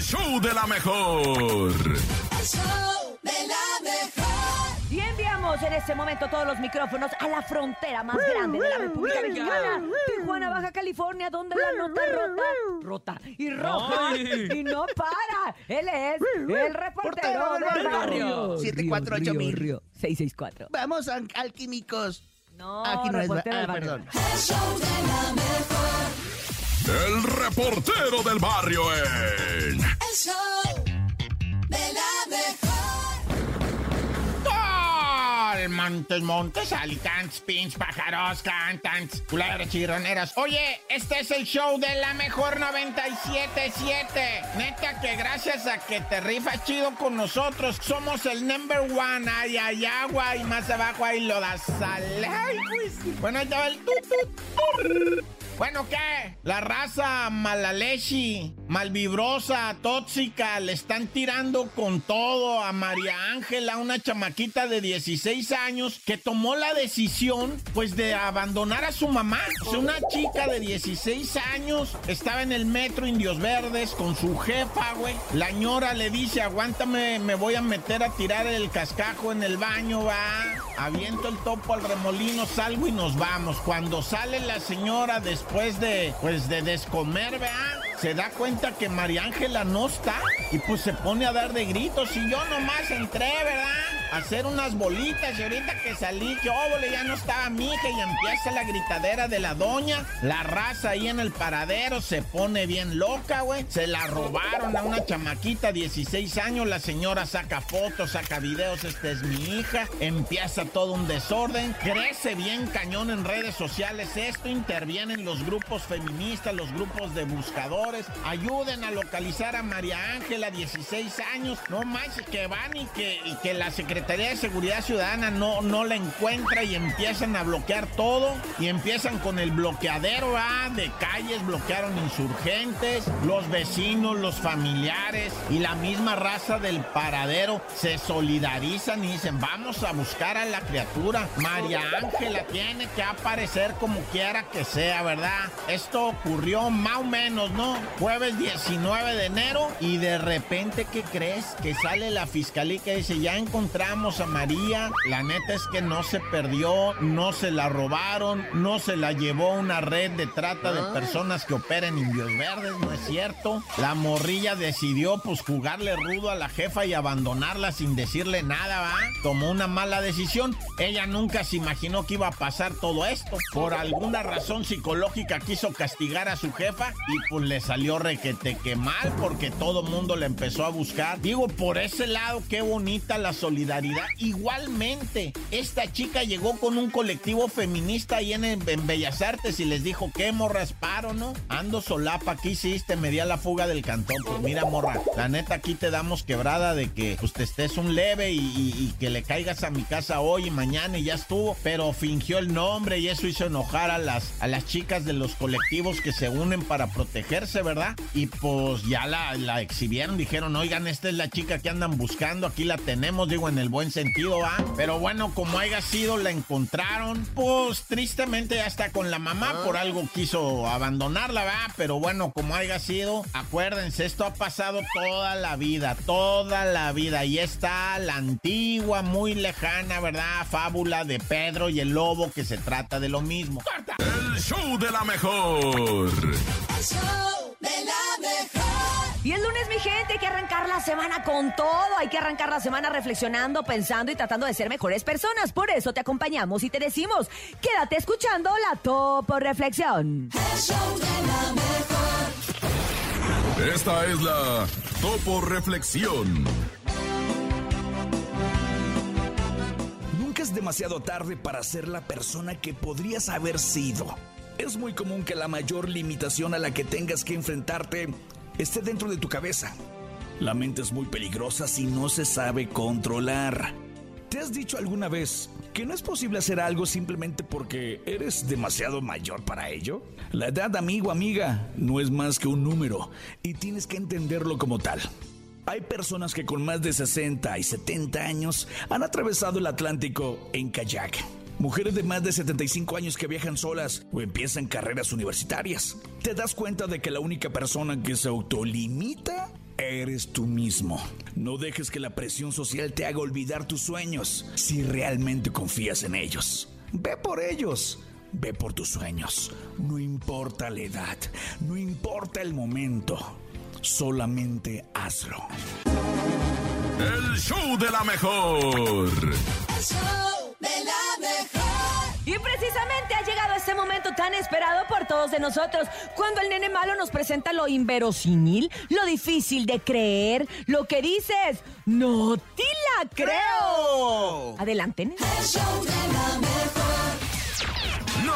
El show de la mejor. El show de la mejor. Y enviamos en este momento todos los micrófonos a la frontera más grande de la República Mexicana, Tijuana, Baja California, donde la nota rota, rota y roja y no para. Él es el reportero del barrio. 748 mil. 664. Vamos, an- alquímicos. No, Aquí no es. Ah, perdón. El show de la mejor. El reportero del barrio en. El show de la mejor. Montes, montes, alicantes, pins, pájaros, cantantes, culebras chirroneras. Oye, este es el show de la mejor 977. Neta que gracias a que te rifas chido con nosotros, somos el number one. Ay, hay agua y más abajo hay lodazal. Ay, pues. Bueno, ahí va el tut, tut, tur. Bueno, ¿qué? La raza malalechi, malvibrosa, tóxica, le están tirando con todo a María Ángela, una chamaquita de 16 años que tomó la decisión, pues, de abandonar a su mamá. O sea, una chica de 16 años estaba en el metro Indios Verdes con su jefa, güey. La ñora le dice, aguántame, me voy a meter a tirar el cascajo en el baño, va. Aviento el topo al remolino, salgo y nos vamos. Cuando sale la señora después de, pues, de descomer, ¿verdad? Se da cuenta que María Ángela no está y pues se pone a dar de gritos y yo nomás entré, ¿verdad? A hacer unas bolitas y ahorita que salí, óvole, ya no estaba mi hija y empieza la gritadera de la doña. La raza ahí en el paradero se pone bien loca, güey. Se la robaron a una chamaquita, 16 años. La señora saca fotos, saca videos, esta es mi hija. Empieza todo un desorden. Crece bien cañón en redes sociales esto. Intervienen los grupos feministas, los grupos de buscadores. Ayuden a localizar a María Ángela, 16 años. No manches, que van y que, y que la Secretaría de Seguridad Ciudadana no, no la encuentra y empiezan a bloquear todo. Y empiezan con el bloqueadero ah, de calles, bloquearon insurgentes, los vecinos, los familiares y la misma raza del paradero se solidarizan y dicen, vamos a buscar a la criatura. María Ángela tiene que aparecer como quiera que sea, ¿verdad? Esto ocurrió más o menos, ¿no? Jueves 19 de enero y de repente, ¿qué crees? Que sale la fiscalía que dice, ya encontramos a María. La neta es que no se perdió, no se la robaron, no se la llevó una red de trata de personas que operan en Indios Verdes, no es cierto. La morrilla decidió pues jugarle rudo a la jefa y abandonarla sin decirle nada, ¿va? Tomó una mala decisión. Ella nunca se imaginó que iba a pasar todo esto. Por alguna razón psicológica quiso castigar a su jefa y pues le salió requete que mal porque todo mundo le empezó a buscar. Digo, por ese lado, qué bonita la solidaridad. Igualmente, esta chica llegó con un colectivo feminista ahí en, Bellas Artes y les dijo, ¿qué morras paro, no? Ando solapa, ¿qué hiciste? Me di a la fuga del cantón. Pues mira, morra, la neta aquí te damos quebrada de que pues estés un leve y, y- y que le caigas a mi casa hoy y mañana y ya estuvo. Pero fingió el nombre y eso hizo enojar a las, a las chicas de los colectivos que se unen para protegerse, ¿verdad? Y pues ya la, la exhibieron, dijeron, oigan, esta es la chica que andan buscando, aquí la tenemos, digo, en el buen sentido, ¿ah? Pero bueno, como haya sido, la encontraron, pues tristemente ya está con la mamá, por algo quiso abandonarla, ¿verdad? Pero bueno, como haya sido, acuérdense, esto ha pasado toda la vida, toda la vida, y está la antigua, muy lejana, ¿verdad? Fábula de Pedro y el lobo que se trata de lo mismo. ¡Corta! El show de la mejor. El show de la mejor. Y el lunes, mi gente, hay que arrancar la semana con todo. Hay que arrancar la semana reflexionando, pensando y tratando de ser mejores personas. Por eso te acompañamos y te decimos, quédate escuchando la Topo Reflexión. El show de la mejor. Esta es la Topo Reflexión. Nunca es demasiado tarde para ser la persona que podrías haber sido. Es muy común que la mayor limitación a la que tengas que enfrentarte esté dentro de tu cabeza. La mente es muy peligrosa si no se sabe controlar. ¿Te has dicho alguna vez que no es posible hacer algo simplemente porque eres demasiado mayor para ello? La edad, amigo, amiga, no es más que un número y tienes que entenderlo como tal. Hay personas que con más de 60 y 70 años han atravesado el Atlántico en kayak. Mujeres de más de 75 años que viajan solas o empiezan carreras universitarias. Te das cuenta de que la única persona que se autolimita eres tú mismo. No dejes que la presión social te haga olvidar tus sueños si realmente confías en ellos. Ve por ellos. Ve por tus sueños. No importa la edad, no importa el momento. Solamente hazlo. El show de la mejor. El show de la mejor. Y precisamente ha llegado este momento tan esperado por todos de nosotros, cuando el nene malo nos presenta lo inverosímil, lo difícil de creer, lo que dices, no te la creo. Adelante, nene. El show de la mejor.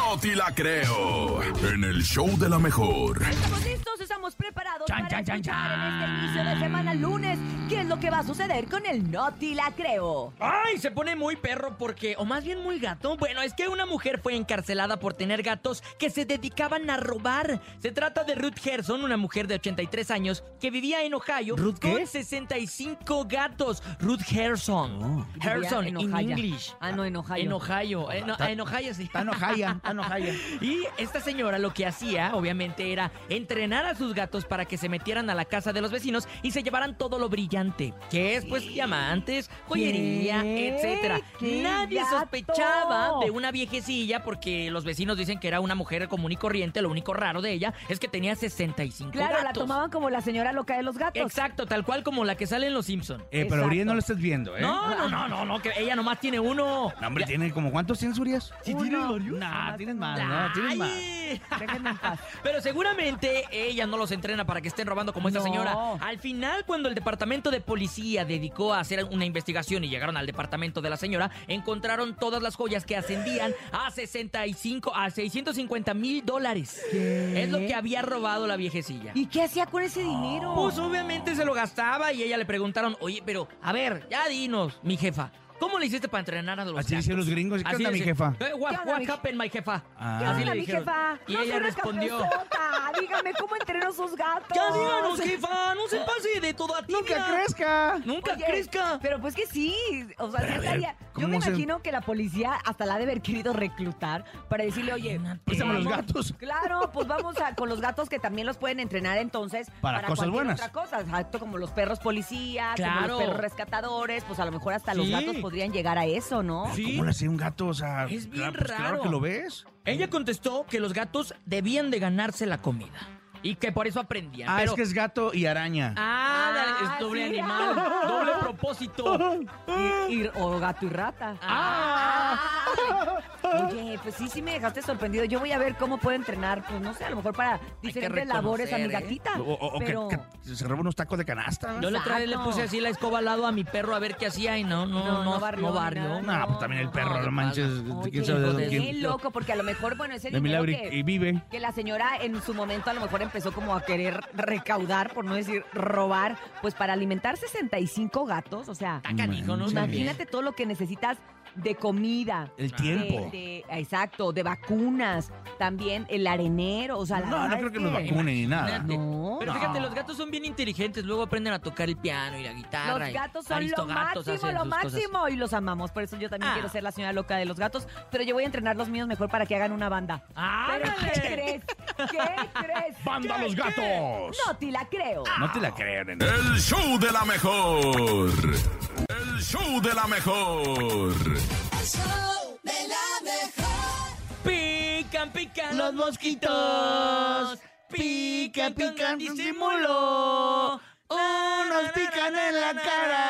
No te la creo. En el show de la mejor. Estamos listos, estamos preparados Chan, para chan, chan, escuchar en este chan. inicio de semana lunes qué es lo que va a suceder con el no te la creo. Ay, se pone muy perro porque, o más bien muy gato. Bueno, es que una mujer fue encarcelada por tener gatos que se dedicaban a robar. Se trata de Ruth Gerson, una mujer de 83 años que vivía en Ohio ¿Ruth qué? con 65 gatos. Ruth Gerson. Gerson, Vivía in Ohio. English. Ah, no, en Ohio. En Ohio. En, en Ohio, sí. Está enojaya, Y esta señora lo que hacía, obviamente, era entrenar a sus gatos para que se metieran a la casa de los vecinos y se llevaran todo lo brillante, que es pues diamantes, joyería, ¿Qué? etcétera. ¡Qué Nadie gato! sospechaba de una viejecilla porque los vecinos dicen que era una mujer común y corriente, lo único raro de ella es que tenía 65 Claro, la tomaban como la señora loca de los gatos. Exacto, tal cual como la que sale en Los Simpson. Eh, pero Exacto. no lo estás viendo, ¿eh? No, no, no, no, no, que ella nomás tiene uno. No, hombre, tiene como cuántos tienes, Urias? ¿Sí tiene varios? No, tienes más, no, tienes más. Ay. Déjenme en paz. Pero seguramente ella no los entrena para que estén robando como esta No. señora. Al final, cuando el departamento de policía dedicó a hacer una investigación y llegaron al departamento de la señora, encontraron todas las joyas que ascendían a 65, a 650 mil dólares. Es lo que había robado la viejecilla. ¿Y qué hacía con ese dinero? Pues obviamente se lo gastaba y ella le preguntaron, oye, pero a ver, ya dinos, mi jefa. ¿Cómo le hiciste para entrenar a los Así gatos? dicen los gringos. ¿Qué Así onda, mi dice, jefa? "Eh, what, ¿Qué onda, what mi- happened, my jefa? Ah. ¿Qué Así onda, le mi dijeron. jefa? Y No ella soy una respondió. cabezota. Dígame cómo entreno sus gatos. Ya díganos, jefa, no se pase de toda tibia. ¡Nunca crezca! Nunca Oye, crezca. Pero pues que sí, o sea, sí Pero a ver, estaría- Yo ¿cómo me se- imagino que la policía hasta la ha de haber querido reclutar para decirle, oye, Préstame los vamos- gatos. Claro, pues vamos a con los gatos que también los pueden entrenar entonces Para cosas cualquier buenas. otra cosa, exacto, como los perros policías, como Claro. los perros rescatadores, pues a lo mejor hasta los Sí. gatos podrían llegar a eso, ¿no? Sí. ¿Cómo le hacía un gato? O sea, Es bien claro, pues, claro raro. que lo ves. Ella contestó que los gatos debían de ganarse la comida y que por eso aprendían. Ah, pero... es que es gato y araña. Ah, dale, Ah, es doble sí. animal, doble propósito. Y- y- o gato y rata. Ah. Oye, pues sí, sí me dejaste sorprendido. Yo voy a ver cómo puedo entrenar, pues no sé, a lo mejor para diferentes labores a mi ¿eh? gatita. O, o- o que- pero... que, se roba unos tacos de canasta. Yo la otra vez le puse así la escoba al lado a mi perro a ver qué hacía y no, no, no, no, barrió ni barrió. nada. No, pues también el perro, no, no, manches. Oye, ¿Quién sabe quién- loco, porque a lo mejor, bueno, ese De dinero que, y vive. que la señora en su momento a lo mejor empezó como a querer recaudar, por no decir robar, pues para alimentar 65 gatos, o sea, canijo, ¿no? Imagínate todo lo que necesitas de comida. El tiempo. de- exacto, de vacunas, también el arenero, o sea, la No, no creo es que los vacunen ni nada. Imagínate. No. Pero No. fíjate, los gatos son bien inteligentes, luego aprenden a tocar el piano y la guitarra. Los y gatos son lo aristogatos máximo, hacen lo sus cosas. máximo. Y los amamos. Por eso yo también Ah. quiero ser la señora loca de los gatos. Pero yo voy a entrenar los míos mejor para que hagan una banda. ¿Pero ¡Ándale! qué crees? ¿Qué crees? ¡Banda ¿Qué los gatos! No te la creo. No te la creo, nene. El show de la mejor. El show de la mejor. El show de la mejor. Pican, pican Los mosquitos. Pican, pican, disimulo. Unos pican en la cara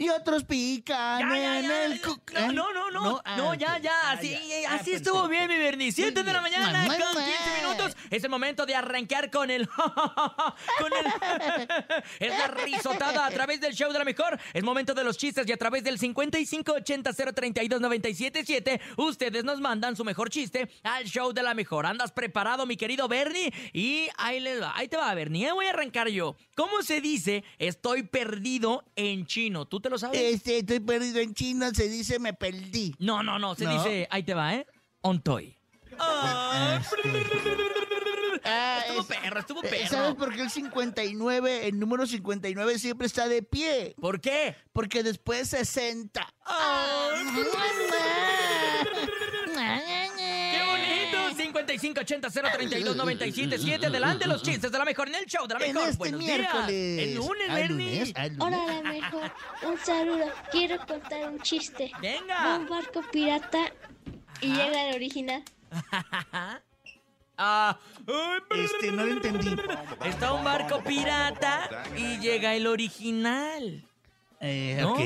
y otros pican Ya, ya, en ya. el cu- No, ¿eh? no, no, no, ah, no, ya, ok. ya, Ah, así, ya. Ah, así estuvo bien, mi Bernie. 7 de la mañana con bien. 15 minutos. Es el momento de arrancar con el. con el. es la risotada a través del show de la mejor. Es momento de los chistes y a través del 5580 032 977 ustedes nos mandan su mejor chiste al show de la mejor. ¿Andas preparado, mi querido Bernie? Y ahí, les va, ahí te va, Bernie. Ahí voy a arrancar yo. ¿Cómo se dice estoy perdido en chino? ¿Tú te lo sabes? Este, estoy perdido en China, se dice me perdí. No, no, no, se ¿No? dice, ahí te va, ¿eh? Ontoy. Ah, Estuvo es- perro, estuvo eh, perro. ¿Sabes por qué el 59, el número 59 siempre está de pie? ¿Por qué? Porque después 60. ¡Qué bonito! 5580-032-977. Adelante los chistes de la mejor en el show de la En mejor. este Buenos miércoles. días. El lunes, Bernie. lunes, ah, lunes. Hola, la mejor. Un saludo. Quiero contar un chiste. Va Venga. un barco pirata y llega el original. Ah, Este, no lo entendí. Está un barco pirata y llega el original. Eh, ¿No? ok,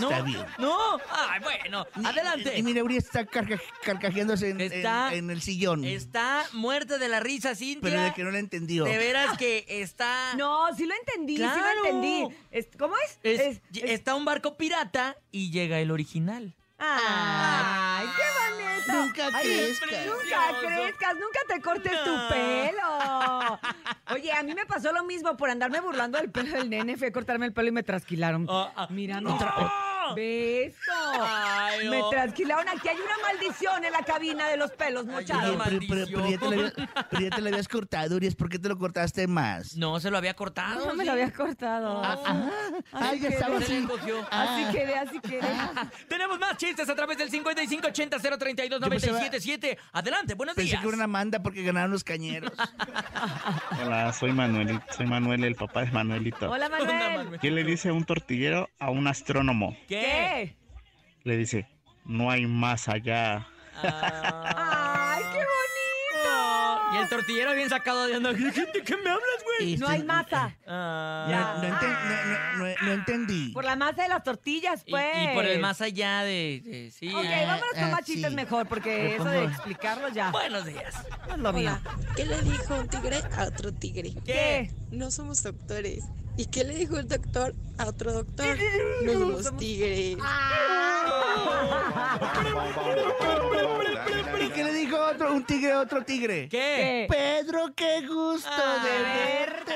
¿No? está bien. No. Ay, bueno. Adelante. Y mira, Uri está carca- carcajeándose en, Está- en el sillón. Está muerta de la risa, Cintia. Pero de que no lo entendió. De veras que está... No, sí lo entendí, sí Claro. lo entendí. Es- ¿Cómo es? Es- Es- es- Está un barco pirata y llega el original. Ay, qué bonito. Nunca Ay, crezcas. Nunca crezcas, nunca te cortes tu pelo. Oye, a mí me pasó lo mismo por andarme burlando del pelo del nene. Fui a cortarme el pelo y me trasquilaron. Mira, no. ¡No! ¿Ves? Ay, Me no. trasquilaron. Aquí hay una maldición en la cabina de los pelos, muchachos. pero, pero- pero ya te lo habías, pero ya te lo habías cortado, Uri. ¿Por qué te lo cortaste más? No, se lo había cortado. No me sí. lo había cortado. Ah, ah, ah, ya estaba Se le así. encogió. Así Ah. quedé, así quedé. Tenemos más chistes a través del 5580-032-977. Adelante, buenos Pensé días. que era una manda porque ganaron los cañeros. Hola, soy Manuel, soy Manuel, el papá de Manuelito. Hola, Manuel. Manuel. ¿Qué le dice un tortillero a un astrónomo? ¿Qué? ¿Qué? Le dice, no hay más allá. Ah. ¡Ay, qué bonito! Y el tortillero bien sacado de onda. ¿De qué me hablas, güey? No hay masa. Ah. No, no enten- no- no- no- no entendí. Por la masa de las tortillas, pues. y por el más allá de... de- sí. Ok, vámonos con Ah, más chistes sí. mejor, porque eso de explicarlo ya Buenos días. no es lo mío. ¿Qué le dijo un tigre a otro tigre? ¿Qué? No somos doctores. ¿Y qué le dijo el doctor a otro doctor? No somos tigres. ¿Y qué le dijo otro, un tigre a otro tigre? ¿Qué? Pedro, qué gusto Ah, de verte.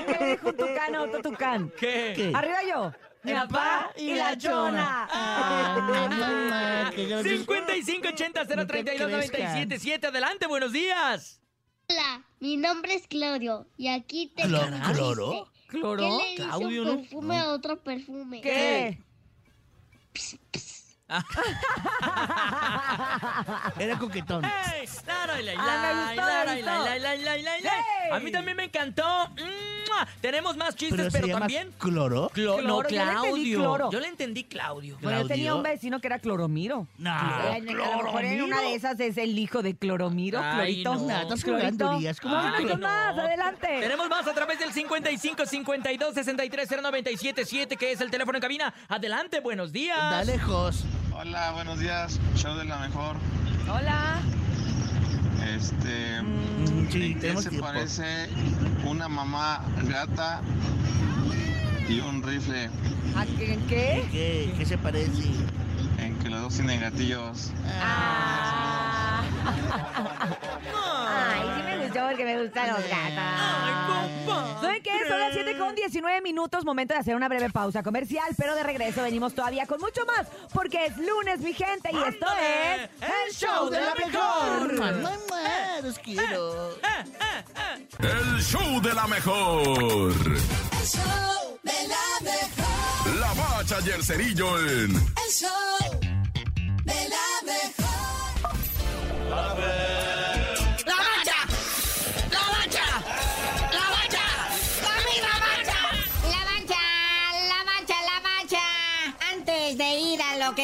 ¿Y qué le dijo un tucán a otro tucán? ¿Qué? ¿Qué? Arriba yo, mi papá y la chona. Ah, mamá, qué gracias. 5580-032-977. Adelante, buenos días. Hola, mi nombre es Claudio y aquí te ¿Clo- un cloro? chiste. ¿Cloro? ¿Qué le Claudio, un ¿no? perfume a otro perfume? ¿Qué? Era coquetón. La, la, la. ¡Ey! A mí también me encantó. Tenemos más chistes, Pero pero, se llama también... cloro. Clo- no, Cloro, yo le entendí Claudio. cloro. Yo le entendí Claudio. Bueno, yo tenía Claudio. un vecino que era Cloromiro. No, Eh, a lo mejor en una de esas es el hijo de Cloromiro, Ay, Clorito. no. Nah, estás Clorito. jugando, Urias. ¿Cómo que con no? más, adelante. Tenemos más a través del 55 52 63 0977, que es el teléfono en cabina. Adelante, buenos días. Está lejos. Hola, buenos días, show de la mejor. Hola. Este, Mm, Sí, ¿en qué se tiempo. parece una mamá gata y un rifle? ¿A qué? qué? ¿Qué, qué se parece? En que los dos tienen gatillos. Ah. Porque me gustan los gatos. ¿Saben qué? Son las 7 con 19 minutos, momento de hacer una breve pausa comercial, pero de regreso venimos todavía con mucho más, porque es lunes, mi gente, y esto es el show de la mejor. Los quiero. El show de la mejor. El show de la mejor. La bacha y el cerillo en El show de la mejor.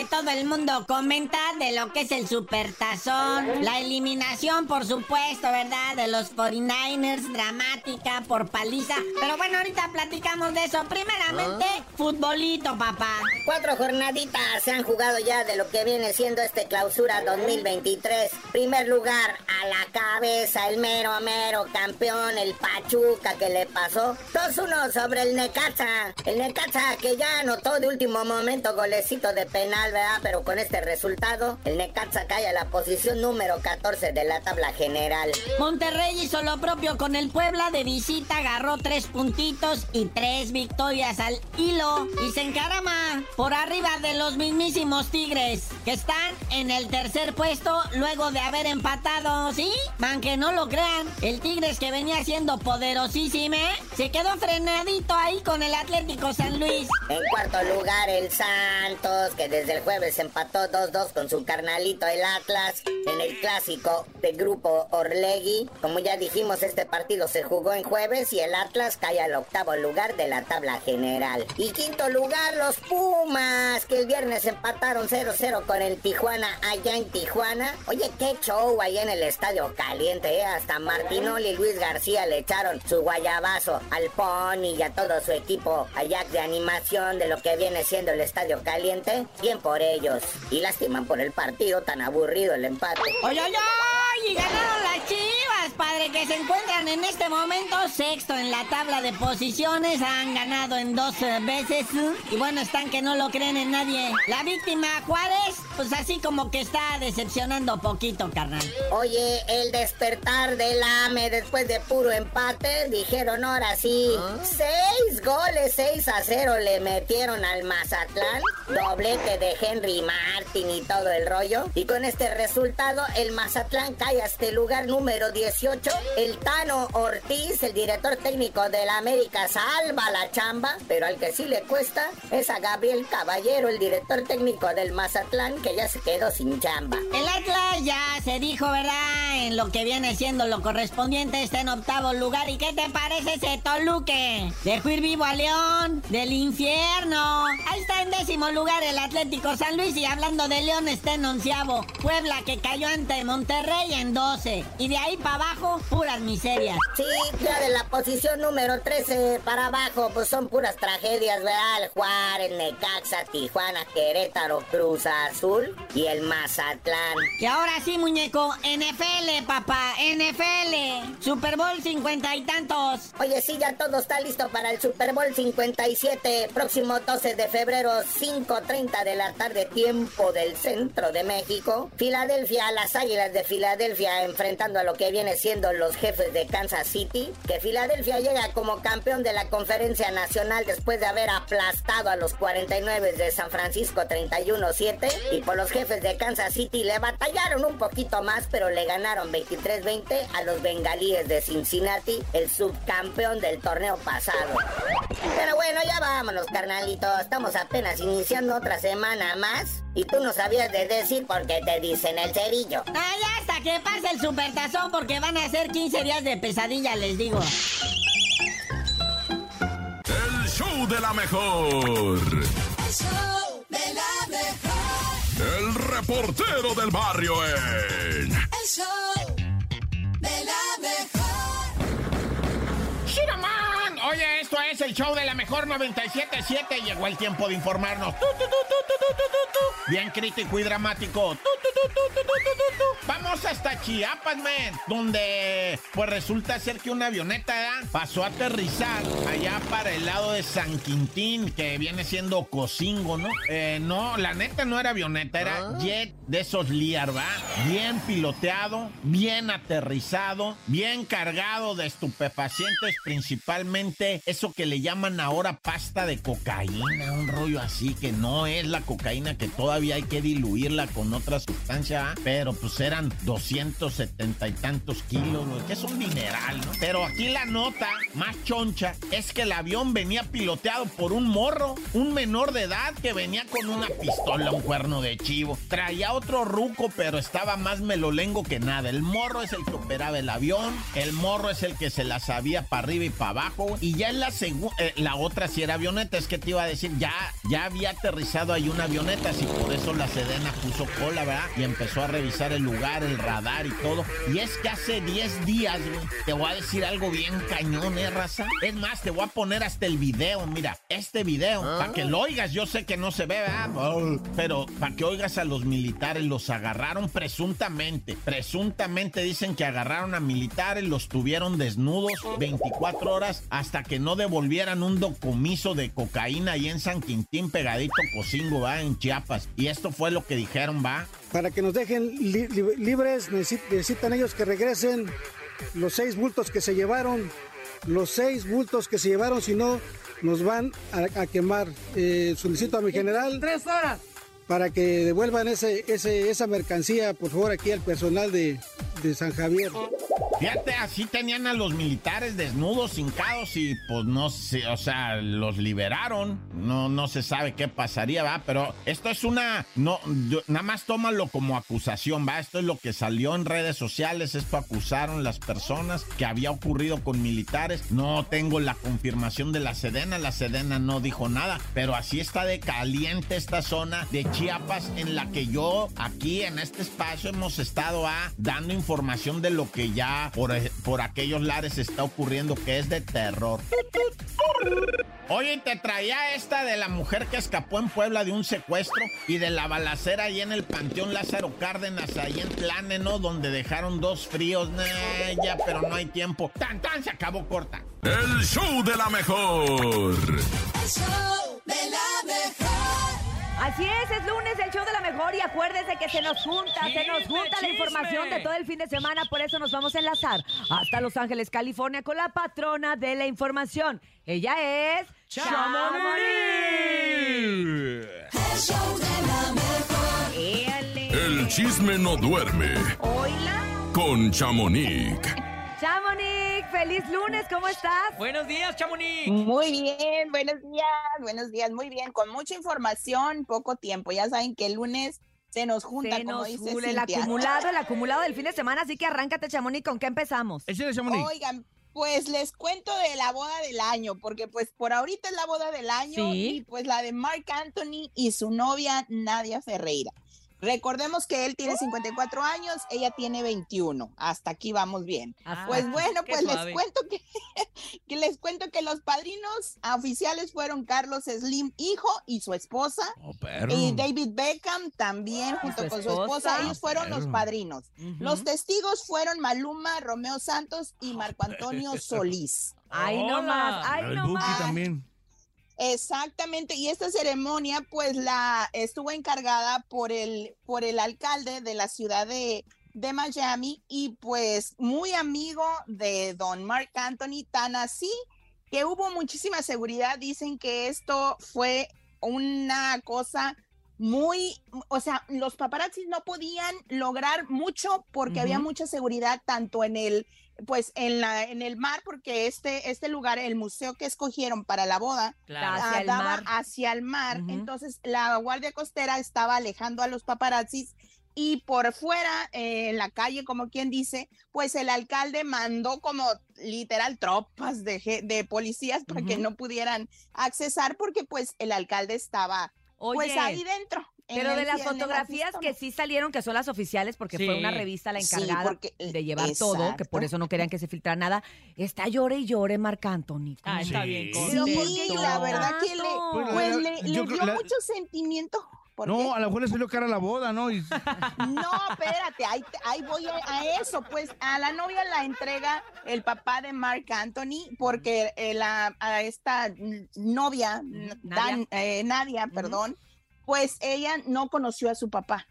Que todo el mundo comenta de lo que es el supertazón, la eliminación, por supuesto, ¿verdad? De los 49ers, dramática, por paliza. Pero bueno, ahorita platicamos de eso. Primeramente, futbolito, papá. Cuatro jornaditas se han jugado ya de lo que viene siendo este clausura 2023. Primer lugar, a la cabeza, el mero mero campeón, el Pachuca que le pasó. 2-1 sobre el Necaxa. El Necaxa que ya anotó de último momento golecito de penal, ¿verdad? Pero con este resultado, el Necaxa cae a la posición número 14 de la tabla general. Monterrey hizo lo propio con el Puebla de visita, agarró tres puntitos y tres victorias al hilo y se encarama por arriba de los mismísimos Tigres que están en el tercer puesto luego de haber empatado, ¿sí? Aunque no lo crean, el Tigres que venía siendo poderosísimo, ¿eh? se quedó frenadito ahí con el Atlético San Luis. En cuarto lugar, el Santos, que desde el jueves empató 2-2 con su carnalito el Atlas en el clásico de Grupo Orlegui. Como ya dijimos, este partido se jugó en jueves y el Atlas cae al octavo lugar de la tabla general. Y quinto lugar, los Pumas, que el viernes empataron 0-0 con el Tijuana allá en Tijuana. Oye, qué show ahí en el estadio caliente, ¿eh? Hasta Martinoli y Luis García le echaron su guayabazo al Pony y a todo su equipo allá de animación de lo que viene siendo el estadio caliente. Bien por ellos. Y lastiman por el partido tan aburrido el empate. ¡Oye, oye! Y ganaron las padre, que se encuentran en este momento sexto en la tabla de posiciones. Han ganado en dos eh, veces. Y bueno, están que no lo creen en nadie. La víctima, Juárez, pues así como que está decepcionando poquito, carnal. Oye, el despertar del AME después de puro empate, dijeron ahora sí. Seis goles, seis a cero le metieron al Mazatlán. Doblete de Henry Martin y todo el rollo. Y con este resultado, el Mazatlán cae hasta el lugar número 18. El Tano Ortiz, el director técnico de la América, salva la chamba, pero al que sí le cuesta es a Gabriel Caballero, el director técnico del Mazatlán, que ya se quedó sin chamba. El Atlas ya se dijo, ¿verdad? En lo que viene siendo lo correspondiente está en octavo lugar. ¿Y qué te parece ese Toluque? Dejó ir vivo a León del infierno. Ahí está en décimo lugar el Atlético San Luis y hablando de León está en onceavo. Puebla que cayó ante Monterrey en 12. Y de ahí para abajo, puras miserias. Sí, ya de la posición número 13 para abajo, pues son puras tragedias, ¿verdad? El Juárez, Necaxa, Tijuana, Querétaro, Cruz Azul y el Mazatlán. Y ahora sí, muñeco, NFL, papá, NFL. Super Bowl 50 y tantos. Oye, sí, ya todo está listo para el Super Bowl 57, próximo 12 de febrero, 5.30 de la tarde, tiempo del centro de México. Filadelfia, las Águilas de Filadelfia enfrentando a lo que viene siendo los jefes de Kansas City. Que Filadelfia llega como campeón de la conferencia nacional después de haber aplastado a los 49 de San Francisco 31-7. Y por los jefes de Kansas City le batallaron un poquito más, pero le ganaron 23-20 a los bengalíes de Cincinnati, el subcampeón del torneo pasado. Pero bueno, ya vámonos, carnalitos. Estamos apenas iniciando otra semana más. Y tú no sabías de decir porque te dicen el cerillo. Ya hasta que pase el supertazón porque van a ser 15 días de pesadilla, les digo. El show de la mejor. El show de la mejor. El reportero del barrio en. El show de la mejor. ¡Shiraman! Oye, esto es el show de la mejor 97.7. Llegó el tiempo de informarnos. Bien crítico y dramático. Vamos hasta Chiapas, man. Donde, pues resulta ser que una avioneta ¿eh? pasó a aterrizar allá para el lado de San Quintín, que viene siendo Cocingo, ¿no? Eh, no, la neta no era avioneta, era jet de esos Lear, ¿va? Bien piloteado, bien aterrizado, bien cargado de estupefacientes, principalmente eso que le llaman ahora pasta de cocaína, un rollo así que no es la cocaína que todavía hay que diluirla con otra sustancia, pero pues eran 270 y tantos kilos, que es un mineral, ¿no? Pero aquí la nota más choncha es que el avión venía piloteado por un morro, un menor de edad que venía con una pistola, un cuerno de chivo. Traía otro ruco, pero estaba más melolengo que nada. El morro es el que operaba el avión, el morro es el que se la sabía para arriba y para abajo. Y ya en la segunda, la otra si era avioneta, es que te iba a decir, ya, ya había aterrizado ahí una avioneta, así por eso la Sedena puso cola, ¿verdad? Y empezó a revisar el lugar, el radar y todo. Y es que hace 10 días, güey, te voy a decir algo bien cañón, ¿eh, raza? Es más, te voy a poner hasta el video, mira, este video, para que lo oigas, yo sé que no se ve, ¿verdad? Pero para que oigas a los militares, los agarraron presuntamente, presuntamente dicen que agarraron a militares, los tuvieron desnudos 24 horas hasta que no devolvieran un docomiso de cocaína ahí en San Quintín, pegadito Cocingo, va, en Chiapas. Y esto fue lo que dijeron, va. Para que nos dejen li- li- libres, necesi- necesitan ellos que regresen los seis bultos que se llevaron. Los seis bultos que se llevaron, si no, nos van a, a quemar. Eh, solicito a mi general. Tres horas. Para que devuelvan ese, ese, esa mercancía, por favor, aquí al personal de, de San Javier. Fíjate, así tenían a los militares desnudos, hincados y pues no sé, o sea, los liberaron. No, no se sabe qué pasaría, va, pero esto es una, no, yo- nada más tómalo como acusación, va. Esto es lo que salió en redes sociales, esto acusaron las personas que había ocurrido con militares. No tengo la confirmación de la Sedena, la Sedena no dijo nada, pero así está de caliente esta zona de Chiapas en la que yo aquí en este espacio hemos estado ah, dando información de lo que ya por, por aquellos lares está ocurriendo que es de terror. Oye, te traía esta de la mujer que escapó en Puebla de un secuestro y de la balacera ahí en el Panteón Lázaro Cárdenas, ahí en Pláneno, donde dejaron dos fríos. Nah, ya, pero no hay tiempo. Tan, tan, se acabó corta. El show de la mejor. El show de la mejor. Así es, es lunes, el show de la mejor y acuérdese que se nos junta, se nos Chisme, junta la información de todo el fin de semana, por eso nos vamos a enlazar hasta Los Ángeles, California con la patrona de la información. Ella es El show de la mejor. Éale. El chisme no duerme Hola, con Chamonix. Chamonix, feliz lunes, ¿cómo estás? Buenos días, Chamonix. Muy bien, buenos días, buenos días, muy bien, con mucha información, poco tiempo. Ya saben que el lunes se nos junta, Se como nos dice jule el acumulado, el acumulado del fin de semana, así que arráncate, Chamonix, ¿con qué empezamos? Oigan, pues les cuento de la boda del año, porque pues por ahorita es la boda del año Sí. y pues la de Mark Anthony y su novia Nadia Ferreira. Recordemos que él tiene 54 años, ella tiene 21. Hasta aquí vamos bien. Ah, Pues bueno, pues les suave. cuento que, que les cuento que los padrinos oficiales fueron Carlos Slim, hijo, y su esposa. Y David Beckham también, junto su con su esposa. Ellos fueron los padrinos. Los testigos fueron Maluma, Romeo Santos y Marco Antonio Solís. Ay, no más, ay, no más. también. Exactamente, y esta ceremonia pues la estuvo encargada por el, por el alcalde de la ciudad de, de Miami y pues muy amigo de don Mark Anthony, tan así que hubo muchísima seguridad, dicen que esto fue una cosa muy, o sea, los paparazzis no podían lograr mucho porque había mucha seguridad tanto en el pues en la en el mar porque este este lugar el museo que escogieron para la boda Claro. Hacia ah, el daba mar. hacia el mar entonces la guardia costera estaba alejando a los paparazzis y por fuera eh, en la calle como quien dice pues el alcalde mandó como literal tropas de, ge- de policías para que no pudieran accesar porque pues el alcalde estaba pues ahí dentro en Pero de las fotografías que sí salieron, que son las oficiales, porque fue una revista la Sí, encargada porque- de llevar todo, que por eso no querían que se filtrara nada, está llore y llore Marc Anthony. Ah, está Sí. bien. Sí, Pero ¿por Sí, qué la verdad que le, tanto? Pues, la- le, le yo creo- dio la- mucho sentimiento. ¿Por No, qué? a lo mejor le salió cara la boda, ¿no? Y- No, espérate, ahí, ahí voy a, a eso. Pues a la novia la entrega el papá de Mark Anthony, porque eh, la, a esta novia, Nadia. Dan- eh, Nadia, perdón, pues ella no conoció a su papá.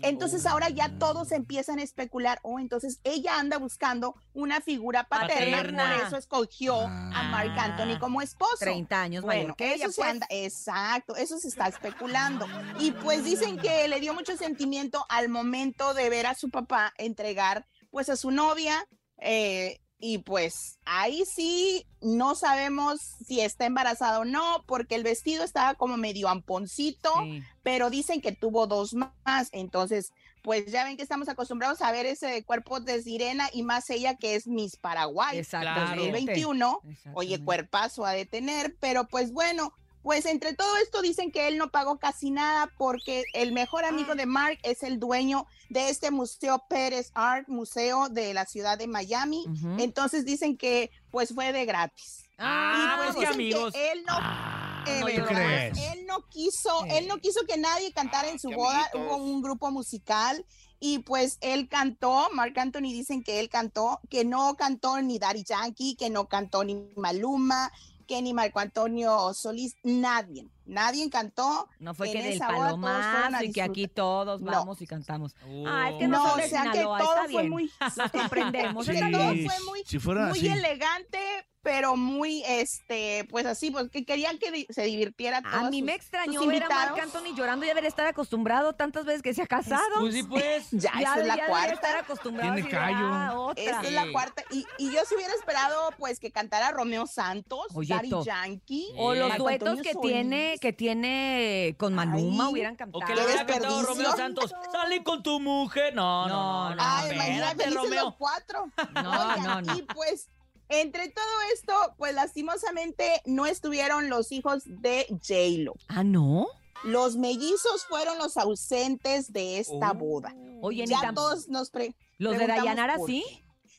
Entonces ahora ya todos empiezan a especular, oh, entonces ella anda buscando una figura paterna, Paterna. por eso escogió a Mark Ah. Anthony como esposo. 30 años Bueno, mayor que eso ella, se pues. anda, exacto, eso se está especulando. Y pues dicen que le dio mucho sentimiento al momento de ver a su papá entregar pues a su novia. eh, y pues ahí sí no sabemos si está embarazada o no, porque el vestido estaba como medio amponcito, Sí. pero dicen que tuvo dos más. Entonces, pues ya ven que estamos acostumbrados a ver ese cuerpo de sirena y más ella que es Miss Paraguay. Exactamente. 2021. Oye, cuerpazo a detener, pero pues bueno, pues entre todo esto dicen que él no pagó casi nada porque el mejor amigo de Mark es el dueño de este Museo Pérez Art Museo de la ciudad de Miami. Entonces dicen que pues fue de gratis. Ah, pues qué dicen amigos. que él no, Ah, eh, no ¿verdad? crees? él no quiso, él no quiso que nadie cantara en su qué boda, amiguitos. hubo un grupo musical y pues él cantó, Marc Anthony dicen que él cantó, que no cantó ni Daddy Yankee, que no cantó ni Maluma, que ni Marco Antonio Solís, nadie, nadie cantó. No fue en que del palomazo y que aquí todos No. vamos y cantamos. Uh. Ah, es que no, o sea que todo fue muy- comprendemos. Sí, todo fue muy, si fuera muy así. elegante, pero muy, este, pues así, pues que querían que di- se divirtiera A mí me extrañó ver a Marc. Anthony llorando y haber estar acostumbrado tantas veces que se ha casado. Pues sí, pues. Ya, esa es la cuarta. estar acostumbrado. Tiene callo. ah, es la cuarta. Y, y yo si hubiera esperado, pues, que cantara Romeo Santos, Oye, Daddy to- Yankee. O los duetos que Solís. tiene, que tiene con Maluma Ay. hubieran O cantado. que le hubiera cantado. Romeo Santos. Salí con tu mujer. No, no, no. no, Ay, imagínate, espérate, felices Romeo. los cuatro. No, Oigan, no, no. Y pues, entre todo esto, pues lastimosamente no estuvieron los hijos de J-Lo. Ah, ¿no? Los mellizos fueron los ausentes de esta Oh. boda. Oye, Ya todos nos pre los de Dayanara sí.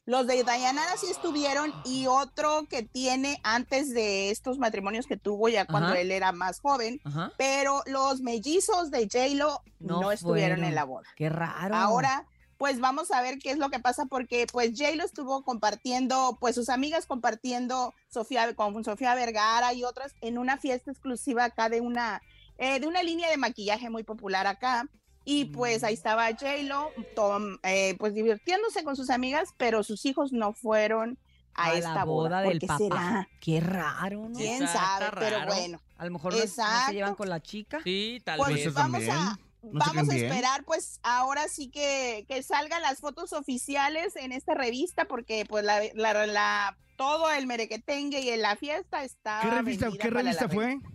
Los de Dayanara sí estuvieron y otro que tiene antes de estos matrimonios que tuvo ya cuando Ajá. él era más joven, Ajá. pero los mellizos de J-Lo no, estuvieron fueron. en la boda. Qué raro. Ahora, pues vamos a ver qué es lo que pasa porque pues J-Lo estuvo compartiendo, pues sus amigas compartiendo Sofía con Sofía Vergara y otras en una fiesta exclusiva acá de una eh, de una línea de maquillaje muy popular acá. Y pues ahí estaba J-Lo, Tom, eh, pues divirtiéndose con sus amigas, pero sus hijos no fueron a, a esta la boda ¿Por del qué papá. será? Qué raro, ¿no? ¿Quién Está- sabe? Pero raro. bueno, A lo mejor no, no se Exacto. llevan con la chica. Sí, tal pues vez. Eso vamos también. a No vamos a bien. esperar pues ahora sí que, que salgan las fotos oficiales en esta revista porque pues la, la, la- todo el merequetengue y en la fiesta está ¿Qué revista, ¿qué revista la fue? revista.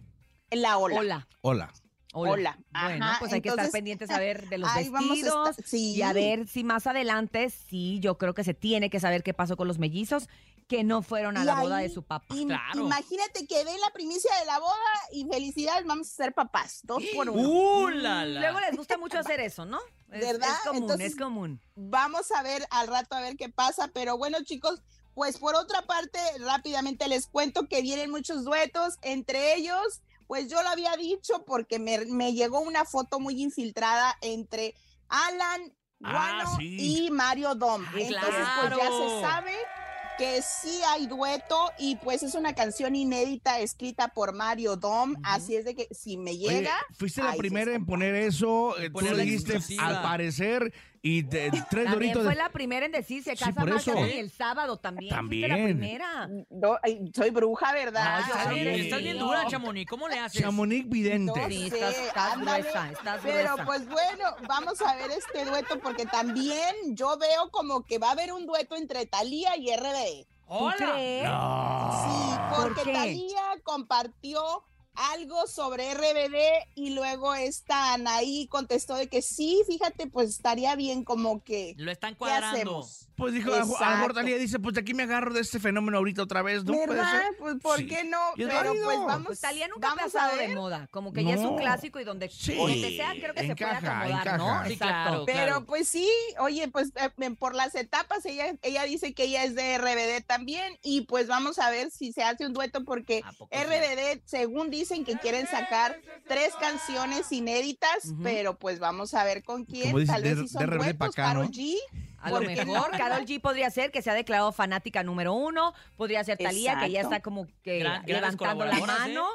La ola. Hola. Hola. Hola. Hola. Bueno, pues hay que estar pendientes a ver de los vestidos estar- sí. y a ver si más adelante, sí, yo creo que se tiene que saber qué pasó con los mellizos que no fueron a Y la boda de su papá. Claro. Imagínate que den la primicia de la boda y felicidades, vamos a ser papás, dos por uno. ¡Uh, la, la! Luego les gusta mucho hacer eso, ¿no? Es, ¿Verdad? es común, Entonces- es común. Vamos a ver al rato a ver qué pasa, pero bueno chicos, pues por otra parte, rápidamente les cuento que vienen muchos duetos, entre ellos, pues yo lo había dicho porque me, me llegó una foto muy infiltrada entre Alan Ah, Guano sí. y Mario Dom. Ay, Entonces pues ya claro. se sabe que sí hay dueto y pues es una canción inédita escrita por Mario Dom, así es de que si me Oye, llega... fuiste la primera en poner eso. eh, Tú dijiste al parecer. Y te- tres También doritos fue de. la primera en decir se Sí, casa por Marc eso. Anthony el sábado también. fuiste la También. primera. No, ay, soy bruja, ¿verdad? Estás, Sí. bien, estás bien dura, Chamonix. ¿Cómo le haces? Chamonix Vidente. No Sí, sé, estás, estás ándale. gruesa, estás Pero gruesa. pues bueno, vamos a ver este dueto porque también yo veo como que va a haber un dueto entre Talía y RBD. ¿Tú ¡Hola! crees? Sí, ¿Por porque qué? Talía compartió algo sobre RBD y luego esta Anaí contestó de que sí, fíjate, pues estaría bien como que Lo están ¿qué cuadrando. hacemos? Pues dijo, a a lo mejor Exacto. Talía dice, pues de aquí me agarro de este fenómeno ahorita otra vez, ¿no? Puede ¿Verdad? ser. Pues ¿por Sí. qué no? Pero válido. pues vamos, Pues Talía nunca ha vamos pasado de moda, como que ya es un clásico y donde, Sí, donde sea creo que se puede acomodar, encaja. ¿no? Sí, Exacto. claro. Pero pues sí, oye, pues eh, por las etapas ella, ella dice que ella es de RBD también y pues vamos a ver si se hace un dueto porque. RBD según dicen que quieren sacar tres canciones inéditas, pero pues vamos a ver con quién, tal vez de- si son de RBD pa' duetos, acá, Karol ¿no? G. A lo ¿por qué mejor? Carol G podría ser que se ha declarado fanática número uno, podría ser Talía que ya está como que Gran- levantando la colaboradoras, ¿eh? mano